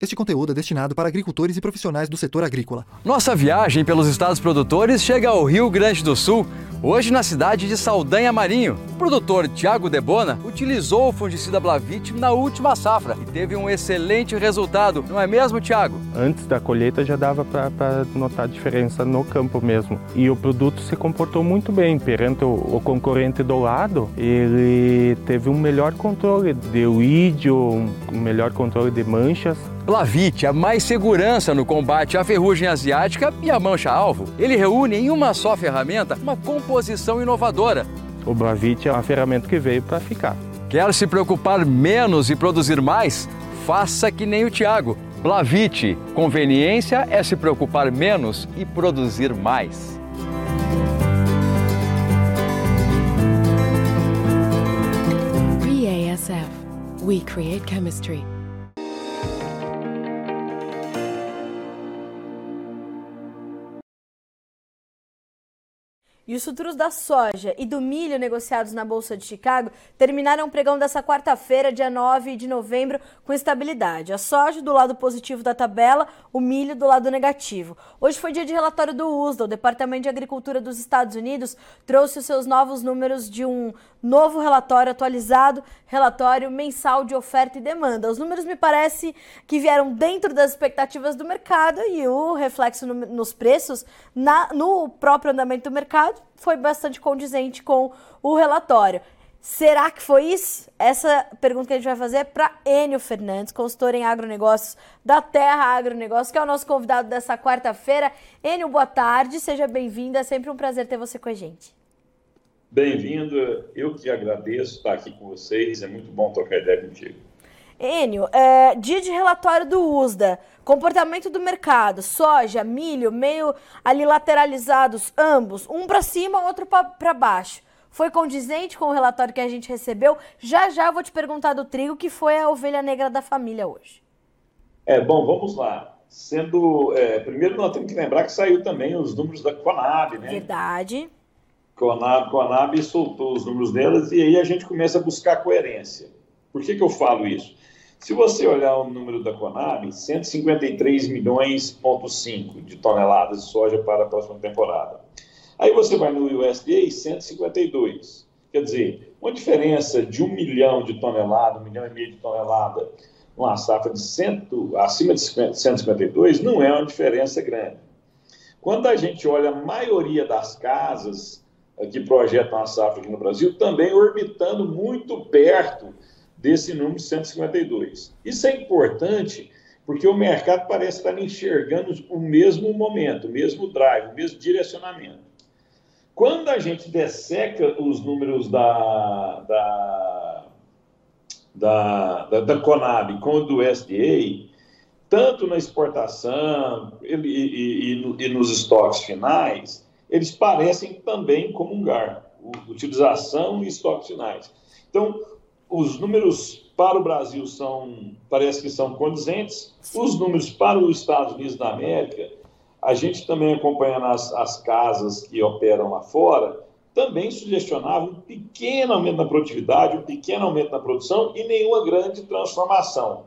Este conteúdo é destinado para agricultores e profissionais do setor agrícola. Nossa viagem pelos estados produtores chega ao Rio Grande do Sul, hoje na cidade de Saldanha Marinho. O produtor Tiago Debona utilizou o fungicida Blavit na última safra e teve um excelente resultado, não é mesmo, Tiago? Antes da colheita já dava para notar a diferença no campo mesmo. E o produto se comportou muito bem perante o, o concorrente do lado. Ele teve um melhor controle de weed, um melhor controle de manchas Blavit, a mais segurança no combate à ferrugem asiática e à mancha-alvo. Ele reúne em uma só ferramenta uma composição inovadora. O Blavit é uma ferramenta que veio para ficar. Quer se preocupar menos e produzir mais? Faça que nem o Tiago. Blavit, conveniência é se preocupar menos e produzir mais. BASF. We create chemistry. E os futuros da soja e do milho negociados na Bolsa de Chicago terminaram o pregão dessa quarta-feira, dia 9 de novembro, com estabilidade. A soja do lado positivo da tabela, o milho do lado negativo. Hoje foi dia de relatório do USDA. O Departamento de Agricultura dos Estados Unidos trouxe os seus novos números de um novo relatório atualizado, relatório mensal de oferta e demanda. Os números me parece que vieram dentro das expectativas do mercado e o reflexo no, nos preços na, no próprio andamento do mercado foi bastante condizente com o relatório. Será que foi isso? Essa pergunta que a gente vai fazer é para Enio Fernandes, consultor em agronegócios da Terra Agronegócios, que é o nosso convidado dessa quarta-feira. Enio, boa tarde, seja bem-vindo, é sempre um prazer ter você com a gente. Bem-vindo, eu que agradeço estar aqui com vocês, é muito bom trocar ideia contigo. Enio, é, dia de relatório do USDA, comportamento do mercado, soja, milho, meio ali lateralizados, ambos, um para cima, outro para baixo. Foi condizente com o relatório que a gente recebeu? Já já vou te perguntar do trigo, que foi a ovelha negra da família hoje. É, bom, vamos lá. Sendo, é, primeiro nós temos que lembrar que saiu também os números da Conab, né? Verdade. Conab, Conab soltou os números delas e aí a gente começa a buscar coerência. Por que, que eu falo isso? Se você olhar o número da Conab, 153 milhões ponto 5 de toneladas de soja para a próxima temporada. Aí você vai no USDA, 152. Quer dizer, uma diferença de um milhão de toneladas, um milhão e meio de tonelada, uma safra de cento, acima de 152, não é uma diferença grande. Quando a gente olha a maioria das casas que projetam a safra aqui no Brasil, também orbitando muito perto desse número 152. Isso é importante porque o mercado parece estar enxergando o mesmo momento, o mesmo drive, o mesmo direcionamento. Quando a gente desseca os números da, da, da, da, da Conab com o do SDA, tanto na exportação e, e, e, e nos estoques finais, eles parecem também comungar, utilização e estoques finais. Então, os números para o Brasil são, parece que são condizentes, os números para os Estados Unidos da América, a gente também acompanhando as, as casas que operam lá fora, também sugestionava um pequeno aumento na produtividade, um pequeno aumento na produção e nenhuma grande transformação.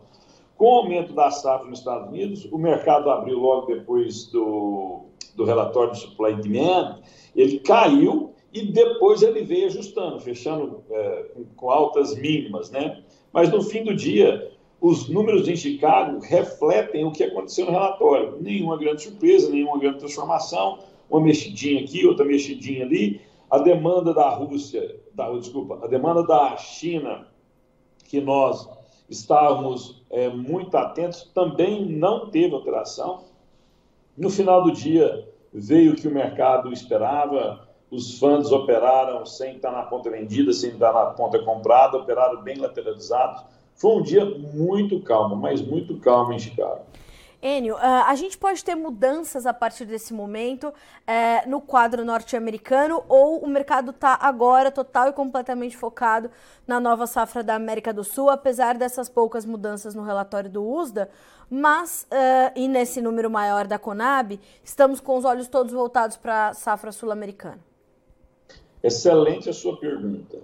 Com o aumento da safra nos Estados Unidos, o mercado abriu logo depois do, do relatório de supply demand, ele caiu e depois ele veio ajustando, fechando é, com altas mínimas, né? Mas no fim do dia, os números em Chicago refletem o que aconteceu no relatório. Nenhuma grande surpresa, nenhuma grande transformação, uma mexidinha aqui, outra mexidinha ali. A demanda da Rússia, da, desculpa, a demanda da China, que nós estávamos é, muito atentos, também não teve alteração. No final do dia, veio o que o mercado esperava, os fundos operaram sem estar na ponta vendida, sem estar na ponta comprada, operaram bem lateralizados. Foi um dia muito calmo, mas muito calmo em Chicago. Enio, ah, a gente pode ter mudanças a partir desse momento é, no quadro norte-americano ou o mercado está agora total e completamente focado na nova safra da América do Sul, apesar dessas poucas mudanças no relatório do USDA, mas, uh, e nesse número maior da Conab, estamos com os olhos todos voltados para a safra sul-americana? Excelente a sua pergunta.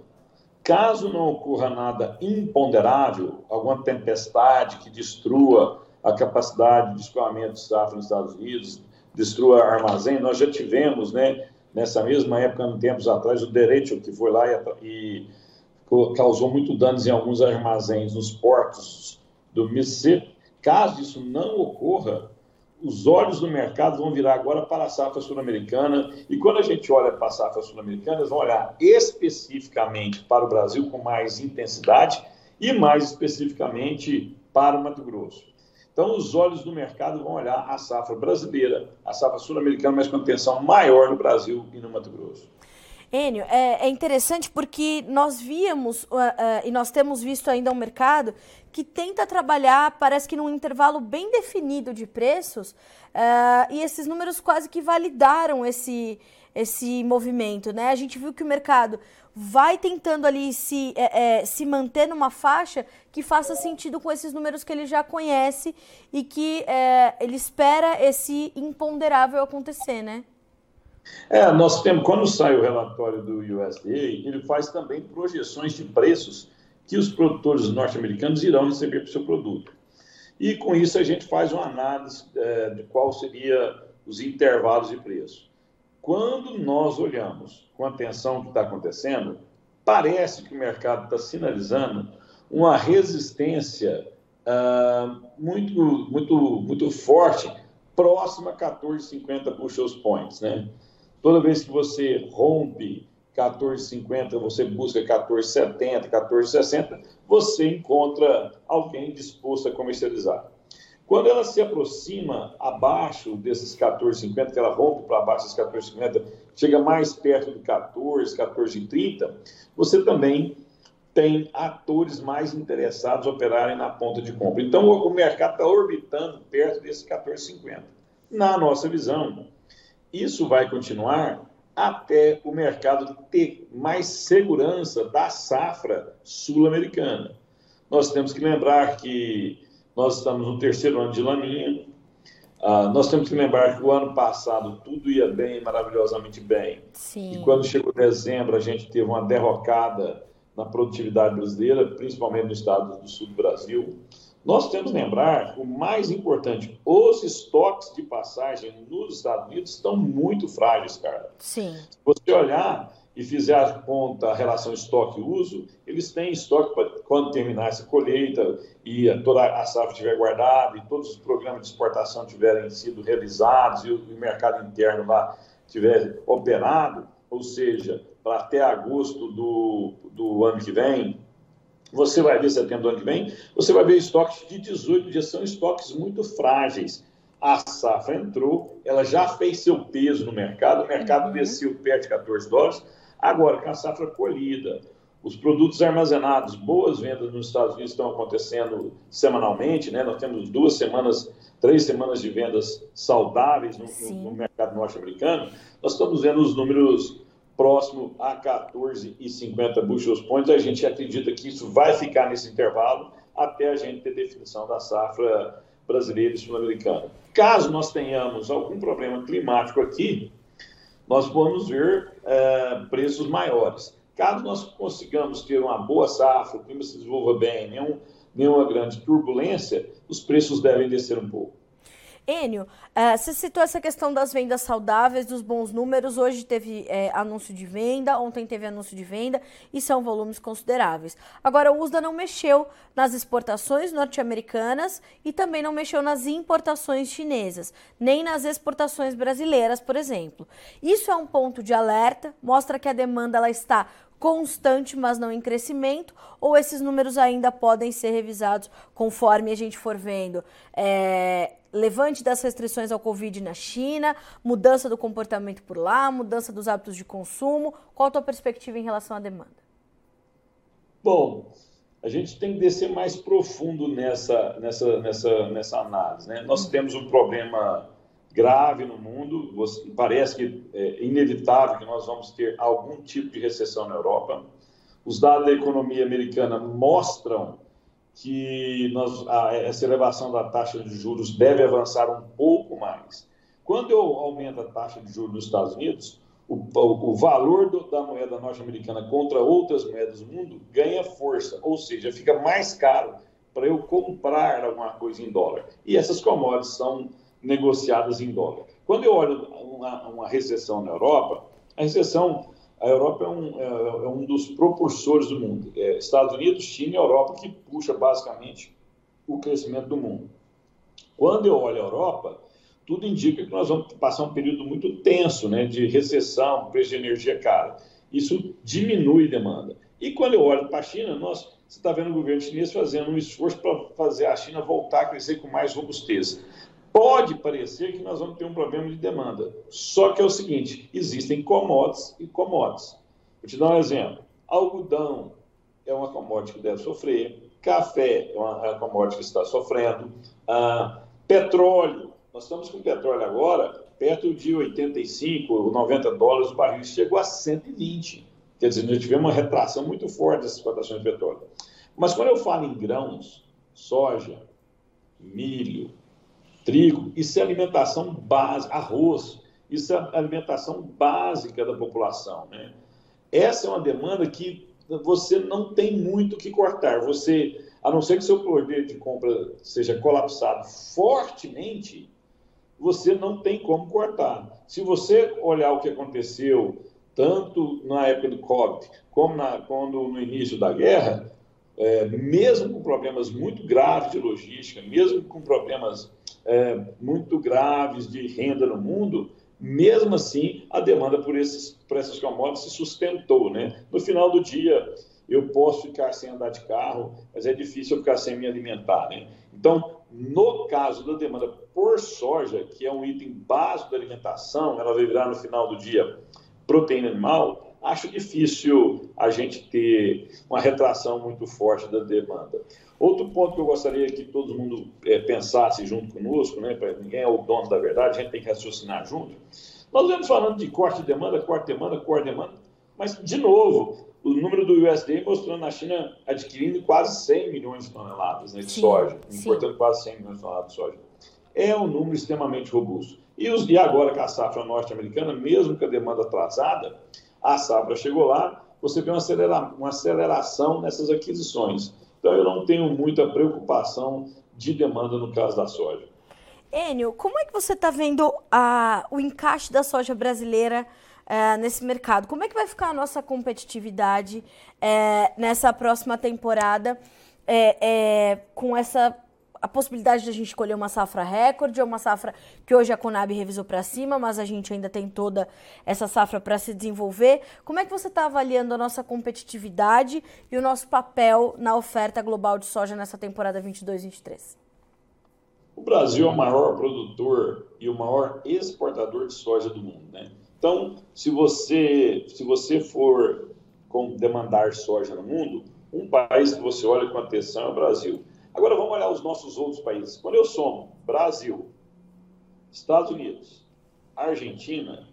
Caso não ocorra nada imponderável, alguma tempestade que destrua a capacidade de escoamento de safra nos Estados Unidos, destrua armazém. Nós já tivemos, né, nessa mesma época, tempos atrás, o Derecho, que foi lá e, e causou muito danos em alguns armazéns nos portos do Mississippi. Caso isso não ocorra, os olhos do mercado vão virar agora para a safra sul-americana. E quando a gente olha para a safra sul-americana, eles vão olhar especificamente para o Brasil com mais intensidade e mais especificamente para o Mato Grosso. Então, os olhos do mercado vão olhar a safra brasileira, a safra sul-americana, mas com atenção maior no Brasil e no Mato Grosso. Enio, é, é interessante porque nós víamos uh, uh, e nós temos visto ainda um mercado que tenta trabalhar, parece que num intervalo bem definido de preços, uh, e esses números quase que validaram esse, esse movimento. Né? A gente viu que o mercado vai tentando ali se, é, é, se manter numa faixa que faça sentido com esses números que ele já conhece e que é, ele espera esse imponderável acontecer, né? É, nós temos, quando sai o relatório do USDA, ele faz também projeções de preços que os produtores norte-americanos irão receber para o seu produto. E com isso a gente faz uma análise é, de qual seria os intervalos de preço. Quando nós olhamos com atenção o que está acontecendo, parece que o mercado está sinalizando uma resistência uh, muito, muito, muito forte, próxima a 14,50 bushels points, né? Toda vez que você rompe 14,50, você busca 14,70, 14,60, você encontra alguém disposto a comercializar. Quando ela se aproxima abaixo desses 14,50, que ela rompe para baixo desses 14,50, chega mais perto do 14, 14,30, você também tem atores mais interessados a operarem na ponta de compra. Então, o mercado está orbitando perto desses 14,50. Na nossa visão, isso vai continuar até o mercado ter mais segurança da safra sul-americana. Nós temos que lembrar que nós estamos no terceiro ano de Laninha. Uh, nós temos que lembrar que o ano passado tudo ia bem, maravilhosamente bem. Sim. E quando chegou dezembro, a gente teve uma derrocada na produtividade brasileira, principalmente no estado do sul do Brasil. Nós temos que lembrar, o mais importante, os estoques de passagem nos Estados Unidos estão muito frágeis, cara. Sim. Se você olhar e fizer a conta, a relação estoque-uso, eles têm estoque para quando terminar essa colheita e toda a safra estiver guardada e todos os programas de exportação tiverem sido realizados e o mercado interno lá tiver operado, ou seja, para até agosto do, do ano que vem, você vai ver setembro do ano que vem, você vai ver estoques de 18 dias, são estoques muito frágeis. A safra entrou, ela já fez seu peso no mercado, o mercado uhum. desceu perto de 14 dólares. Agora, com a safra colhida, os produtos armazenados, boas vendas nos Estados Unidos estão acontecendo semanalmente, né? Nós temos duas semanas, três semanas de vendas saudáveis no, no mercado norte-americano. Nós estamos vendo os números próximo a 14,50 bushels points. A gente acredita que isso vai ficar nesse intervalo até a gente ter definição da safra brasileira e sul-americana. Caso nós tenhamos algum problema climático aqui, nós vamos ver é, preços maiores. Caso nós consigamos ter uma boa safra, o clima se desenvolva bem, nenhum, nenhuma grande turbulência, os preços devem descer um pouco. Enio, uh, você citou essa questão das vendas saudáveis, dos bons números. Hoje teve é, anúncio de venda, ontem teve anúncio de venda e são volumes consideráveis. Agora, o USDA não mexeu nas exportações norte-americanas e também não mexeu nas importações chinesas, nem nas exportações brasileiras, por exemplo. Isso é um ponto de alerta, mostra que a demanda ela está constante, mas não em crescimento, ou esses números ainda podem ser revisados conforme a gente for vendo é, levante das restrições ao Covid na China, mudança do comportamento por lá, mudança dos hábitos de consumo. Qual a tua perspectiva em relação à demanda? Bom, a gente tem que descer mais profundo nessa, nessa, nessa, nessa análise. Né? Nós temos um problema grave no mundo, parece que é inevitável que nós vamos ter algum tipo de recessão na Europa. Os dados da economia americana mostram que nós, a, essa elevação da taxa de juros deve avançar um pouco mais. Quando eu aumento a taxa de juros nos Estados Unidos, o, o, o valor do, da moeda norte-americana contra outras moedas do mundo ganha força, ou seja, fica mais caro para eu comprar alguma coisa em dólar. E essas commodities são negociadas em dólar. Quando eu olho uma, uma recessão na Europa, a recessão, a Europa é um, é, é um dos propulsores do mundo. É Estados Unidos, China e Europa que puxa basicamente o crescimento do mundo. Quando eu olho a Europa, tudo indica que nós vamos passar um período muito tenso, né, de recessão, preço de energia cara. Isso diminui demanda. E quando eu olho para a China, nós, você está vendo o governo chinês fazendo um esforço para fazer a China voltar a crescer com mais robustez. Pode parecer que nós vamos ter um problema de demanda. Só que é o seguinte: existem commodities e commodities. Vou te dar um exemplo. Algodão é uma commodity que deve sofrer, café é uma, é commodity que está sofrendo, ah, petróleo. Nós estamos com petróleo agora perto de 85, 90 dólares o barril, chegou a 120. Quer dizer, nós tivemos uma retração muito forte dessas exportações de petróleo. Mas quando eu falo em grãos, soja, milho, trigo, isso é alimentação básica, arroz, isso é alimentação básica da população. Né? Essa é uma demanda que você não tem muito o que cortar. Você, a não ser que seu poder de compra seja colapsado fortemente, você não tem como cortar. Se você olhar o que aconteceu tanto na época do Covid como na, quando, no início da guerra, é, mesmo com problemas muito graves de logística, mesmo com problemas é, muito graves de renda no mundo, mesmo assim a demanda por, esses, por essas commodities se sustentou. Né? No final do dia, eu posso ficar sem andar de carro, mas é difícil eu ficar sem me alimentar. Né? Então, no caso da demanda por soja, que é um item básico da alimentação, ela vai virar no final do dia proteína animal, acho difícil a gente ter uma retração muito forte da demanda. Outro ponto que eu gostaria que todo mundo é, pensasse junto conosco, né, ninguém é o dono da verdade, a gente tem que raciocinar junto. Nós vemos falando de corte de demanda, corte de demanda, corte de demanda, mas, de novo, o número do USDA mostrando a China adquirindo quase 100 milhões de toneladas né, de sim, soja, importando quase 100 milhões de toneladas de soja. É um número extremamente robusto. E, os, e agora com a safra norte-americana, mesmo com a demanda atrasada, a safra chegou lá, você vê uma, acelera, uma aceleração nessas aquisições. Então, eu não tenho muita preocupação de demanda no caso da soja. Enio, como é que você está vendo o encaixe da soja brasileira é, nesse mercado. Como é que vai ficar a nossa competitividade é, nessa próxima temporada é, com essa a possibilidade de a gente escolher uma safra recorde ou uma safra que hoje a Conab revisou para cima, mas a gente ainda tem toda essa safra para se desenvolver. Como é que você está avaliando a nossa competitividade e o nosso papel na oferta global de soja nessa temporada 22-23? O Brasil é o maior produtor e o maior exportador de soja do mundo, né? Então, se você, se você for demandar soja no mundo, um país que você olha com atenção é o Brasil. Agora vamos olhar os nossos outros países. Quando eu somo Brasil, Estados Unidos, Argentina,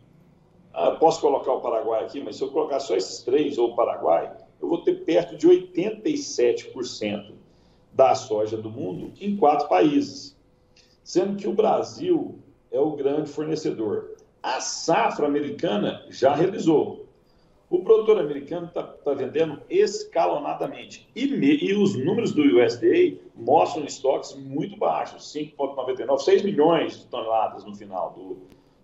ah, posso colocar o Paraguai aqui, mas se eu colocar só esses três ou o Paraguai, eu vou ter perto de 87% da soja do mundo em quatro países, sendo que o Brasil é o grande fornecedor. A safra americana já realizou. O produtor americano está tá vendendo escalonadamente. E, me, e, os números do USDA mostram estoques muito baixos 5,99, 6 milhões de toneladas no final do,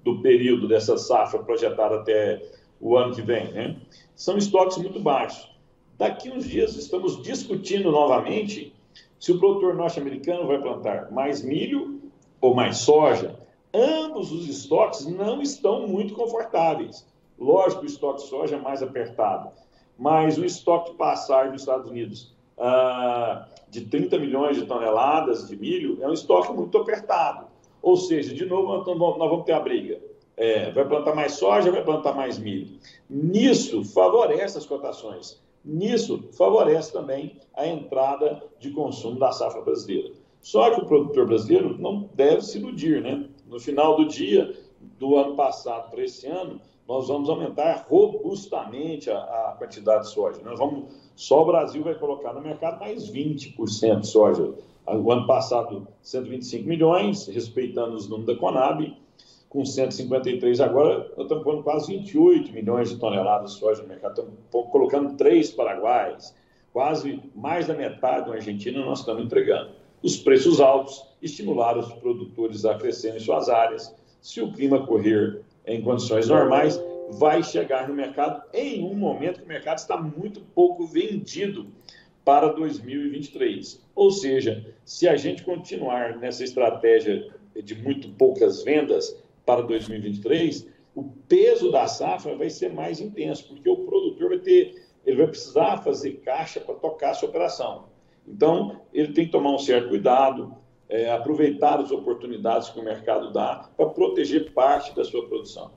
do período dessa safra projetada até o ano que vem. Né? São estoques muito baixos. Daqui uns dias estamos discutindo novamente se o produtor norte-americano vai plantar mais milho ou mais soja ambos os estoques não estão muito confortáveis. Lógico, o estoque de soja é mais apertado, mas o estoque de passagem dos Estados Unidos ah, de 30 milhões de toneladas de milho é um estoque muito apertado. Ou seja, de novo, nós vamos ter a briga. É, vai plantar mais soja, vai plantar mais milho. Nisso favorece as cotações. Nisso favorece também a entrada de consumo da safra brasileira. Só que o produtor brasileiro não deve se iludir, né? No final do dia, do ano passado para esse ano, nós vamos aumentar robustamente a, a, quantidade de soja. Nós vamos, só o Brasil vai colocar no mercado mais 20% de soja. O ano passado, 125 milhões, respeitando os números da Conab, com 153 agora, nós estamos pondo quase 28 milhões de toneladas de soja no mercado. Estamos colocando três paraguaios, quase mais da metade da Argentina nós estamos entregando. Os preços altos estimularam os produtores a crescerem suas áreas. Se o clima correr em condições normais, vai chegar no mercado em um momento que o mercado está muito pouco vendido para 2023. Ou seja, se a gente continuar nessa estratégia de muito poucas vendas para 2023, o peso da safra vai ser mais intenso, porque o produtor vai ter, ele vai precisar fazer caixa para tocar a sua operação. Então, ele tem que tomar um certo cuidado, é, aproveitar as oportunidades que o mercado dá para proteger parte da sua produção.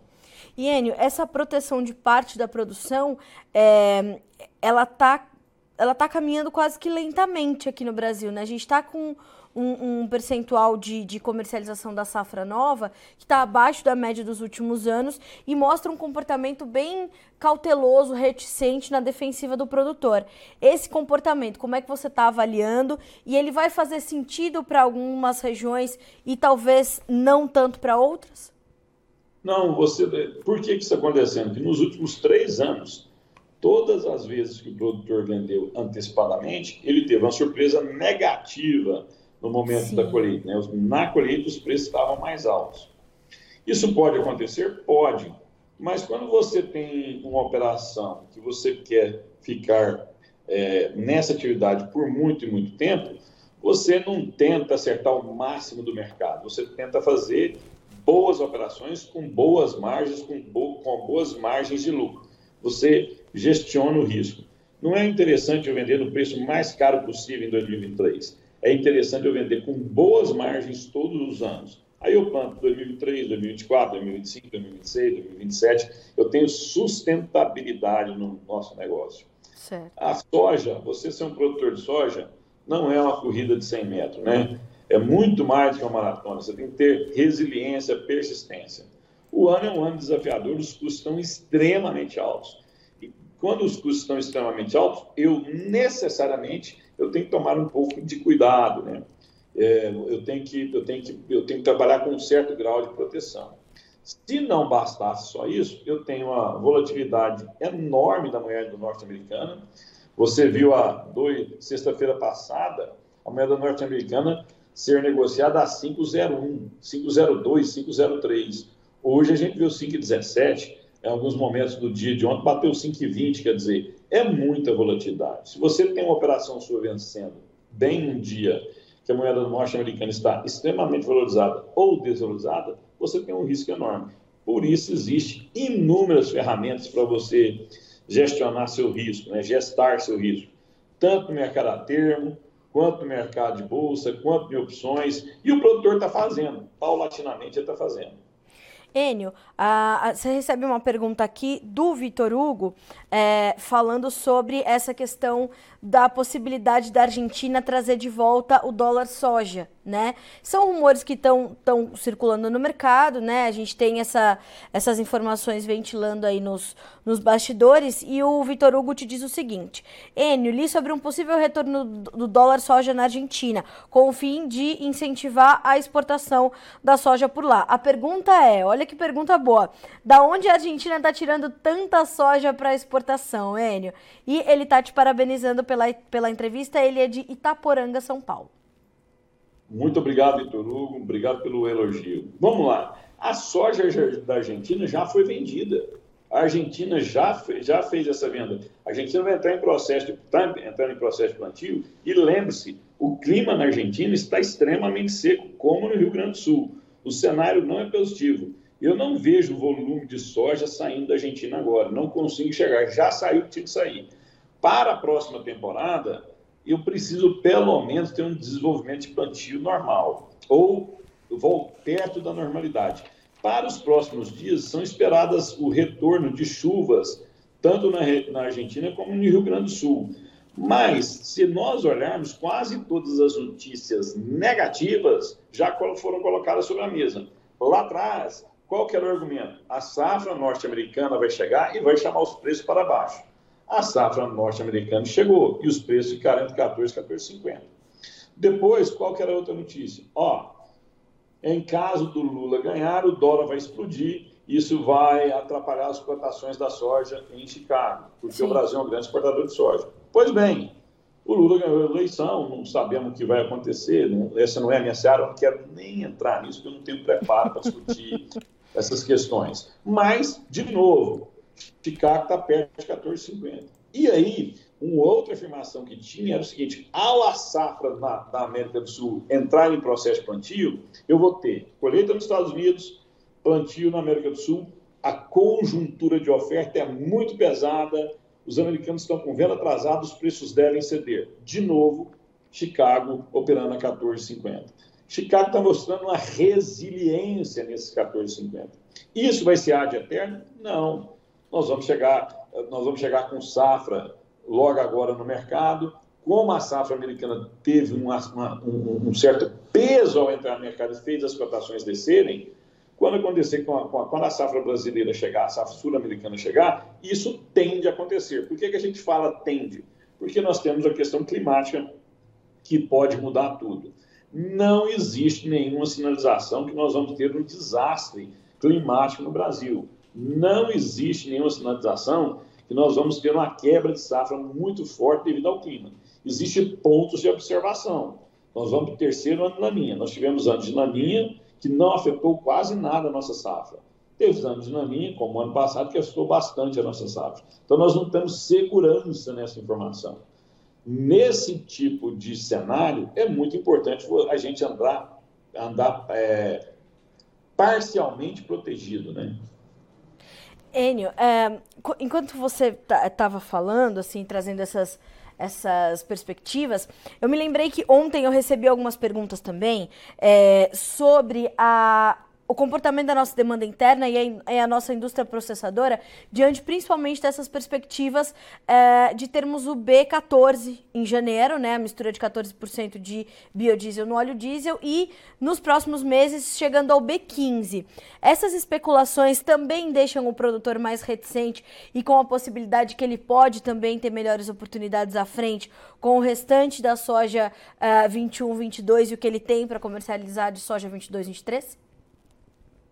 Iênio, essa proteção de parte da produção, é, ela está ela tá caminhando quase que lentamente aqui no Brasil, né? A gente está com um, um percentual de, de, comercialização da safra nova que está abaixo da média dos últimos anos e mostra um comportamento bem cauteloso, reticente na defensiva do produtor. Esse comportamento, como é que você está avaliando? E ele vai fazer sentido para algumas regiões e talvez não tanto para outras? Não, você. Por que, que isso está acontecendo? Porque nos últimos três anos, todas as vezes que o produtor vendeu antecipadamente, ele teve uma surpresa negativa no momento Sim. da colheita. Né? Na colheita, os preços estavam mais altos. Isso pode acontecer? Pode. Mas quando você tem uma operação que você quer ficar é, nessa atividade por muito e muito tempo, você não tenta acertar o máximo do mercado. Você tenta fazer boas operações com boas margens, com, bo com boas margens de lucro. Você gestiona o risco. Não é interessante eu vender no preço mais caro possível em 2023 é interessante eu vender com boas margens todos os anos. Aí eu planto 2023, 2024, 2025, 2026, 2027. Eu tenho sustentabilidade no nosso negócio. Certo. A soja, você ser um produtor de soja, não é uma corrida de 100 metros, né? É muito mais do que uma maratona. Você tem que ter resiliência, persistência. O ano é um ano desafiador, os custos estão extremamente altos. E quando os custos estão extremamente altos, eu necessariamente eu tenho que tomar um pouco de cuidado, né? É, eu, tenho que, eu, tenho que, eu tenho que trabalhar com um certo grau de proteção. Se não bastasse só isso, eu tenho uma volatilidade enorme da moeda norte-americana. Você viu a sexta-feira passada a moeda norte-americana ser negociada a 5,01, 5,02, 5,03. Hoje a gente viu 5,17 em alguns momentos do dia de ontem, bateu 5,20, quer dizer, é muita volatilidade. Se você tem uma operação sua vencendo bem um dia que a moeda norte-americana está extremamente valorizada ou desvalorizada, você tem um risco enorme. Por isso, existe inúmeras ferramentas para você gestionar seu risco, né? gestar seu risco, tanto no mercado a termo, quanto no mercado de bolsa, quanto em opções, e o produtor está fazendo, paulatinamente ele está fazendo. Enio, você recebe uma pergunta aqui do Vitor Hugo, é, falando sobre essa questão da possibilidade da Argentina trazer de volta o dólar soja, né? São rumores que estão circulando no mercado, né? A gente tem essa, essas informações ventilando aí nos, nos bastidores e o Vitor Hugo te diz o seguinte: Enio, li sobre um possível retorno do dólar soja na Argentina, com o fim de incentivar a exportação da soja por lá. A pergunta é, olha que pergunta boa, da onde a Argentina está tirando tanta soja para exportação, Enio? E ele está te parabenizando pela, pela entrevista. Ele é de Itaporanga, São Paulo. Muito obrigado, Vitor Hugo. Obrigado pelo elogio. Vamos lá. A soja da Argentina já foi vendida. A Argentina já, fez, já fez essa venda. A Argentina vai entrar em processo, está entrando em processo de plantio. E lembre-se, o clima na Argentina está extremamente seco, como no Rio Grande do Sul. O cenário não é positivo. Eu não vejo o volume de soja saindo da Argentina agora. Não consigo chegar. Já saiu o que tinha que sair para a próxima temporada, eu preciso pelo menos ter um desenvolvimento de plantio normal, ou vou perto da normalidade. Para os próximos dias, são esperadas o retorno de chuvas, tanto na, na Argentina como no Rio Grande do Sul. Mas, se nós olharmos, quase todas as notícias negativas já foram colocadas sobre a mesa. Lá atrás, qual que era o argumento? A safra norte-americana vai chegar e vai chamar os preços para baixo a safra norte-americana chegou e os preços ficaram entre 14 e 14,50. Depois, qual que era a outra notícia? Ó, em caso do Lula ganhar, o dólar vai explodir, isso vai atrapalhar as plantações da soja em Chicago, porque Sim. o Brasil é um grande exportador de soja. Pois bem, O Lula ganhou a eleição, não sabemos o que vai acontecer, não, essa não é a minha seara, eu não quero nem entrar nisso, porque eu não tenho preparo para discutir essas questões. Mas, de novo, Chicago está perto de 14,50. E aí, uma outra afirmação que tinha era o seguinte: ao a safra na América do Sul entrar em processo de plantio, eu vou ter colheita nos Estados Unidos, plantio na América do Sul, a conjuntura de oferta é muito pesada, os americanos estão com venda atrasada, os preços devem ceder. De novo, Chicago operando a 14,50. Chicago está mostrando uma resiliência nesses 14,50. Isso vai ser ad eterno? Não. Nós vamos chegar, nós vamos chegar com safra logo agora no mercado. Como a safra americana teve uma, uma, um, um, certo peso ao entrar no mercado e fez as cotações descerem, quando acontecer com a, quando a safra brasileira chegar, a safra sul-americana chegar, isso tende a acontecer. Por que, que a gente fala tende? Porque nós temos a questão climática que pode mudar tudo. Não existe nenhuma sinalização que nós vamos ter um desastre climático no Brasil. Não existe nenhuma sinalização que nós vamos ter uma quebra de safra muito forte devido ao clima. Existem pontos de observação. Nós vamos para o terceiro ano de laninha. Nós tivemos anos de laninha que não afetou quase nada a nossa safra. Teve anos de laninha, como ano passado, que afetou bastante a nossa safra. Então, nós não temos segurança nessa informação. Nesse tipo de cenário, é muito importante a gente andar, andar é, parcialmente protegido, né? Enio, é, enquanto você estava falando, assim, trazendo essas, essas perspectivas, eu me lembrei que ontem eu recebi algumas perguntas também é, sobre a o comportamento da nossa demanda interna e a, e a, nossa indústria processadora diante principalmente dessas perspectivas é, de termos o B14 em janeiro, né, a mistura de 14% de biodiesel no óleo diesel e nos próximos meses chegando ao B15. Essas especulações também deixam o produtor mais reticente e com a possibilidade que ele pode também ter melhores oportunidades à frente com o restante da soja uh, 21, 22 e o que ele tem para comercializar de soja 22, 23?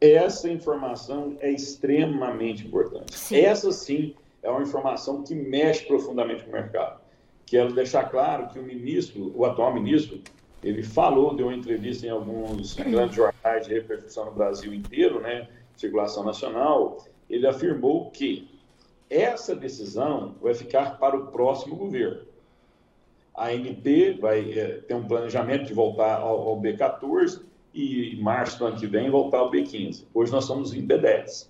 Essa informação é extremamente importante. Sim. Essa sim é uma informação que mexe profundamente com o mercado. Quero deixar claro que o ministro, o atual ministro, ele falou, deu uma entrevista em alguns grandes jornais de repercussão no Brasil inteiro, né, circulação nacional, ele afirmou que essa decisão vai ficar para o próximo governo. A ANP vai é, ter um planejamento de voltar ao, ao B14 e em março do ano que vem voltar ao B15. Hoje nós estamos em B10.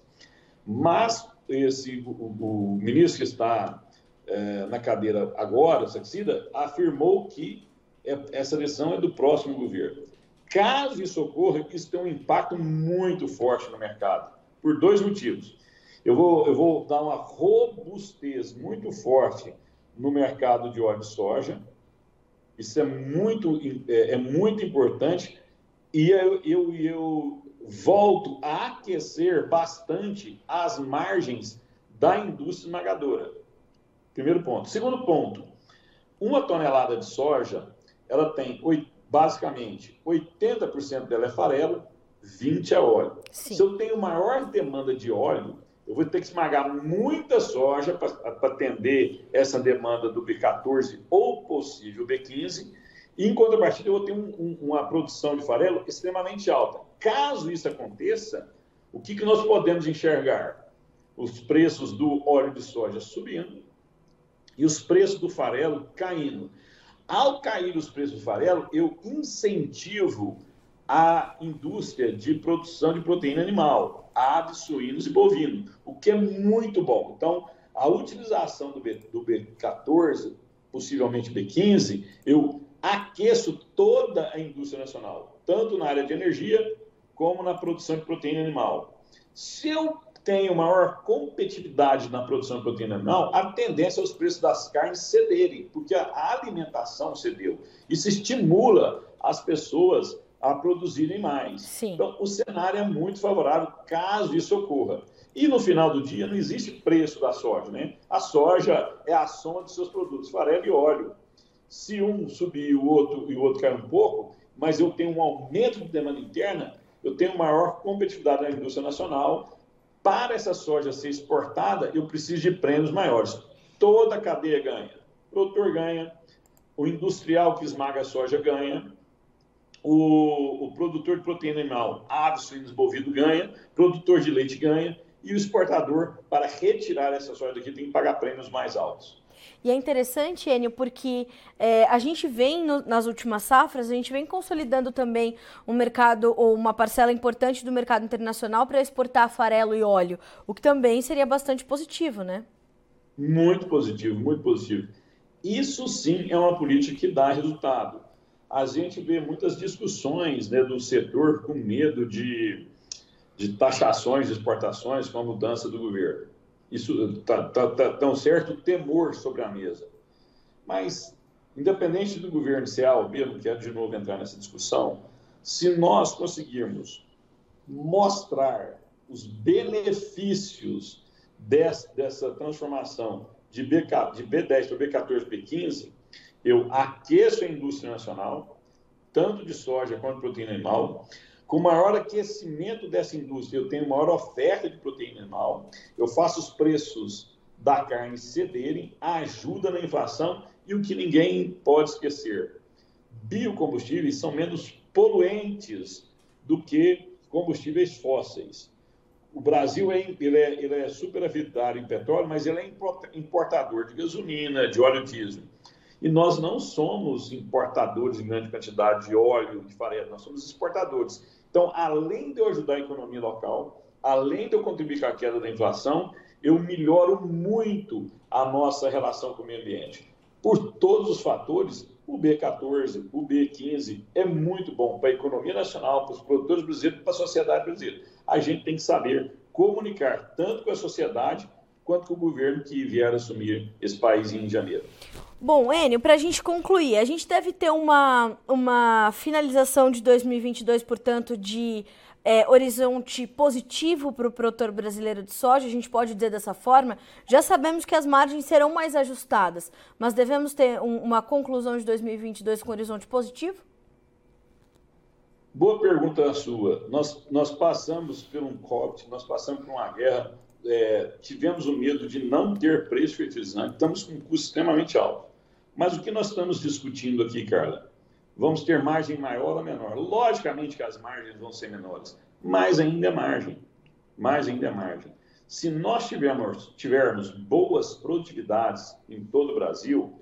Mas esse, o, o ministro que está é, na cadeira agora, Saxida, afirmou que é, essa decisão é do próximo governo. Caso isso ocorra, isso tem um impacto muito forte no mercado, por dois motivos. Eu vou, eu vou dar uma robustez muito forte no mercado de óleo de soja. Isso é muito, é, é muito importante e eu, eu, eu volto a aquecer bastante as margens da indústria esmagadora. Primeiro ponto. Segundo ponto, uma tonelada de soja, ela tem basicamente 80% dela é farelo, 20% é óleo. Sim. Se eu tenho maior demanda de óleo, eu vou ter que esmagar muita soja para atender essa demanda do B14 ou possível B15 e, em contrapartida, eu vou ter um, um, uma produção de farelo extremamente alta. Caso isso aconteça, o que, que nós podemos enxergar? Os preços do óleo de soja subindo e os preços do farelo caindo. Ao cair os preços do farelo, eu incentivo a indústria de produção de proteína animal, aves, suínos e bovino, o que é muito bom. Então, a utilização do, B, do B14, possivelmente B15, eu aqueço toda a indústria nacional, tanto na área de energia como na produção de proteína animal. Se eu tenho maior competitividade na produção de proteína animal, a tendência é os preços das carnes cederem, porque a alimentação cedeu. Isso estimula as pessoas a produzirem mais. Sim. Então, o cenário é muito favorável caso isso ocorra. E no final do dia, não existe preço da soja, né? A soja é a soma de seus produtos, farelo e óleo. Se um subir e o outro, e o outro cair um pouco, mas eu tenho um aumento de demanda interna, eu tenho maior competitividade na indústria nacional. Para essa soja ser exportada, eu preciso de prêmios maiores. Toda a cadeia ganha. O produtor ganha, o industrial que esmaga a soja ganha, o, o produtor de proteína animal, aves, suínos, bovino ganha, produtor de leite ganha, e o exportador, para retirar essa soja daqui, tem que pagar prêmios mais altos. E é interessante, Enio, porque é, a gente vem no, nas últimas safras, a gente vem consolidando também um mercado ou uma parcela importante do mercado internacional para exportar farelo e óleo, o que também seria bastante positivo, né? Muito positivo, muito positivo. Isso sim é uma política que dá resultado. A gente vê muitas discussões né, do setor com medo de, de taxações de exportações com a mudança do governo. Isso está tá, tá, tá um certo temor sobre a mesa. Mas, independente do governo ser A ou B, não quero de novo entrar nessa discussão, se nós conseguirmos mostrar os benefícios dessa, dessa transformação de, de B10 para B14, B15, eu aqueço a indústria nacional, tanto de soja quanto de proteína animal, com maior aquecimento dessa indústria, eu tenho maior oferta de proteína animal, eu faço os preços da carne cederem, ajuda na inflação e o que ninguém pode esquecer: biocombustíveis são menos poluentes do que combustíveis fósseis. O Brasil é, ele é, ele é superavitário em petróleo, mas ele é importador de gasolina, de óleo diesel. E nós não somos importadores em grande quantidade de óleo, de farelo, nós somos exportadores. Então, além de eu ajudar a economia local, além de eu contribuir com a queda da inflação, eu melhoro muito a nossa relação com o meio ambiente. Por todos os fatores, o B14, o B15 é muito bom para a economia nacional, para os produtores brasileiros, para a sociedade brasileira. A gente tem que saber comunicar tanto com a sociedade quanto com o governo que vier assumir esse país em janeiro. Bom, Enio, para a gente concluir, a gente deve ter uma, uma finalização de 2022, portanto, de é, horizonte positivo para o produtor brasileiro de soja, a gente pode dizer dessa forma. Já sabemos que as margens serão mais ajustadas, mas devemos ter um, uma conclusão de 2022 com horizonte positivo? Boa pergunta a sua. Nós, nós passamos por um corte, nós passamos por uma guerra, é, tivemos o medo de não ter preço fertilizante, estamos com um custo extremamente alto. Mas o que nós estamos discutindo aqui, Carla? Vamos ter margem maior ou menor? Logicamente que as margens vão ser menores, mas ainda é margem. Mais ainda é margem. Se nós tivermos, tivermos boas produtividades em todo o Brasil,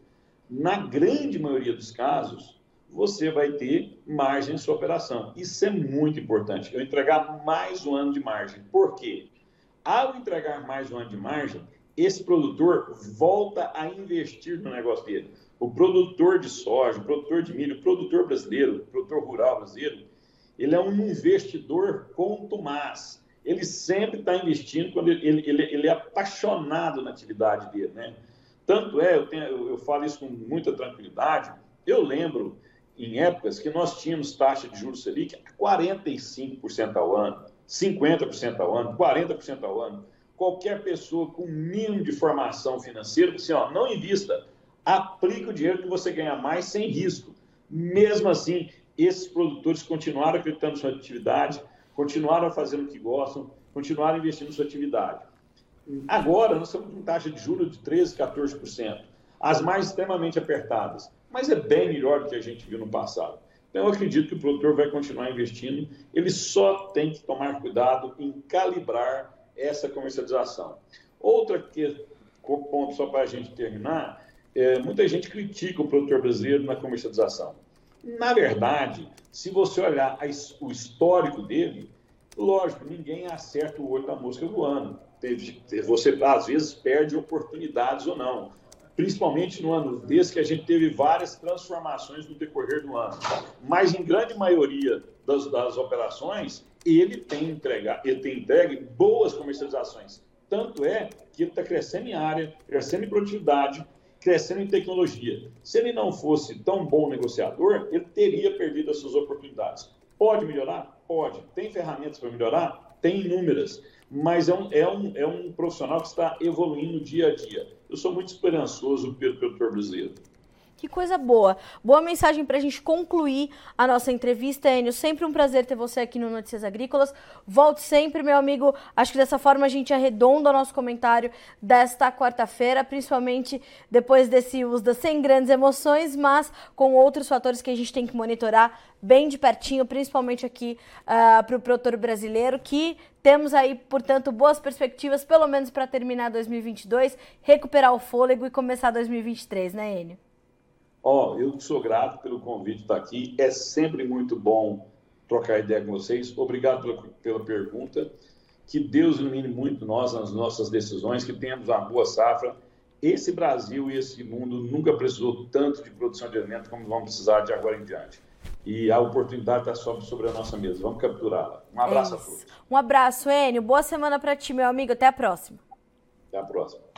na grande maioria dos casos, você vai ter margem em sua operação. Isso é muito importante. Eu entregar mais um ano de margem. Por quê? Ao entregar mais um ano de margem, esse produtor volta a investir no negócio dele. O produtor de soja, o produtor de milho, o produtor brasileiro, o produtor rural brasileiro, ele é um investidor contumaz. Ele sempre está investindo quando ele, ele, ele, é apaixonado na atividade dele, né? Tanto é, eu, tenho, eu falo isso com muita tranquilidade, eu lembro em épocas que nós tínhamos taxa de juros Selic a 45% ao ano, 50% ao ano, 40% ao ano qualquer pessoa com mínimo de formação financeira, assim, ó, não invista, aplique o dinheiro que você ganha mais sem risco. Mesmo assim, esses produtores continuaram acreditando na sua atividade, continuaram fazendo o que gostam, continuaram investindo na sua atividade. Agora, nós estamos com taxa de juros de 13%, 14%. As mais extremamente apertadas, mas é bem melhor do que a gente viu no passado. Então, eu acredito que o produtor vai continuar investindo, ele só tem que tomar cuidado em calibrar essa comercialização. Outra que, ponto só para a gente terminar, é, muita gente critica o produtor brasileiro na comercialização. Na verdade, se você olhar a, o histórico dele, lógico, ninguém acerta o olho da mosca voando. Você, às vezes, perde oportunidades ou não. Principalmente no ano desse que a gente teve várias transformações no decorrer do ano. Mas, em grande maioria das, das operações, ele tem, entregar, ele tem entregue boas comercializações. Tanto é que ele está crescendo em área, crescendo em produtividade, crescendo em tecnologia. Se ele não fosse tão bom negociador, ele teria perdido as suas oportunidades. Pode melhorar? Pode. Tem ferramentas para melhorar? Tem inúmeras. Mas é um, é, um, é um profissional que está evoluindo dia a dia. Eu sou muito esperançoso pelo produtor brasileiro. Que coisa boa. Boa mensagem para a gente concluir a nossa entrevista, Enio. Sempre um prazer ter você aqui no Notícias Agrícolas. Volte sempre, meu amigo. Acho que dessa forma a gente arredonda o nosso comentário desta quarta-feira, principalmente depois desse uso sem grandes emoções, mas com outros fatores que a gente tem que monitorar bem de pertinho, principalmente aqui uh, para o produtor brasileiro, que temos aí, portanto, boas perspectivas, pelo menos para terminar 2022, recuperar o fôlego e começar 2023, né, Enio? Ó, oh, eu sou grato pelo convite estar aqui. É sempre muito bom trocar ideia com vocês. Obrigado pela, pela pergunta. Que Deus ilumine muito nós nas nossas decisões, que tenhamos uma boa safra. Esse Brasil e esse mundo nunca precisou tanto de produção de alimentos como vamos precisar de agora em diante. E a oportunidade está sobre, sobre a nossa mesa. Vamos capturá-la. Um abraço é a todos. Um abraço, Enio. Boa semana para ti, meu amigo. Até a próxima. Até a próxima.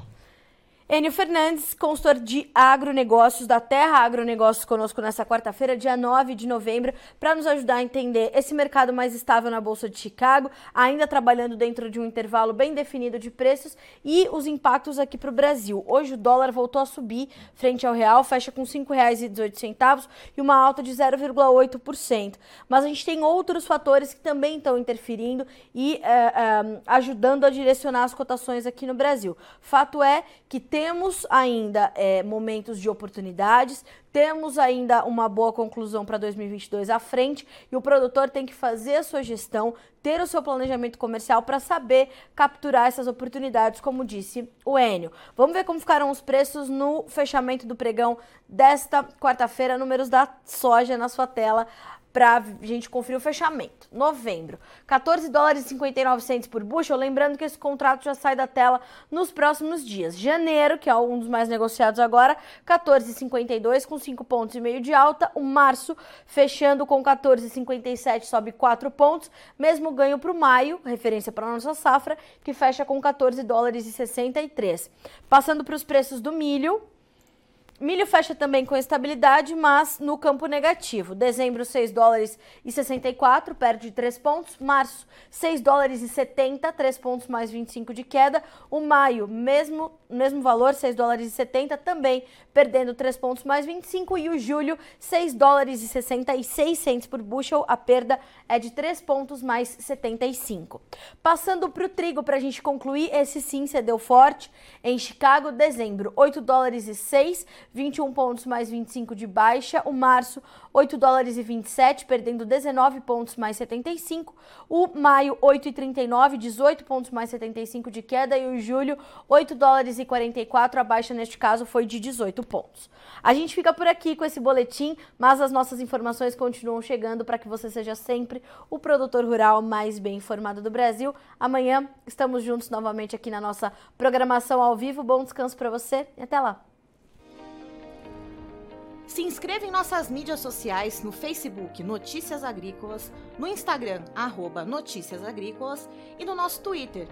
Enio Fernandes, consultor de agronegócios da Terra Agronegócios, conosco nessa quarta-feira, dia 9 de novembro, para nos ajudar a entender esse mercado mais estável na Bolsa de Chicago, ainda trabalhando dentro de um intervalo bem definido de preços e os impactos aqui para o Brasil. Hoje o dólar voltou a subir frente ao real, fecha com R$ 5,18 e uma alta de 0,8%. Mas a gente tem outros fatores que também estão interferindo e é, é, ajudando a direcionar as cotações aqui no Brasil. Fato é que tem temos ainda é, momentos de oportunidades, temos ainda uma boa conclusão para 2022 à frente e o produtor tem que fazer a sua gestão, ter o seu planejamento comercial para saber capturar essas oportunidades, como disse o Enio. Vamos ver como ficaram os preços no fechamento do pregão desta quarta-feira, números da soja na sua tela para a gente conferir o fechamento. Novembro, 14 dólares e 59 centos por bushel, lembrando que esse contrato já sai da tela nos próximos dias. Janeiro, que é um dos mais negociados agora, 14,52 com 5 pontos e meio de alta. O março, fechando com 14,57, sobe 4 pontos. Mesmo ganho para o maio, referência para a nossa safra, que fecha com 14 dólares e 63. Passando para os preços do milho, Milho fecha também com estabilidade, mas no campo negativo. Dezembro, 6 dólares e 64, perde 3 pontos. Março, 6 dólares e 70, 3 pontos mais 25 de queda. O maio, mesmo, mesmo valor, 6 dólares e 70, também perdendo 3 pontos mais 25. E o julho, 6 dólares e 66 centes por bushel, a perda é de 3 pontos mais 75. Passando para o trigo, para a gente concluir, esse sim cedeu forte. Em Chicago, dezembro, 8 dólares e 6, 21 pontos mais 25 de baixa. O março, 8 dólares e 27, perdendo 19 pontos mais 75. O maio, 8,39, 18 pontos mais 75 de queda. E o julho, 8 dólares e 44, a baixa neste caso foi de 18 pontos. A gente fica por aqui com esse boletim, mas as nossas informações continuam chegando para que você seja sempre o produtor rural mais bem informado do Brasil. Amanhã estamos juntos novamente aqui na nossa programação ao vivo. Bom descanso para você e até lá. Se inscreva em nossas mídias sociais no Facebook Notícias Agrícolas, no Instagram arroba Notícias Agrícolas e no nosso Twitter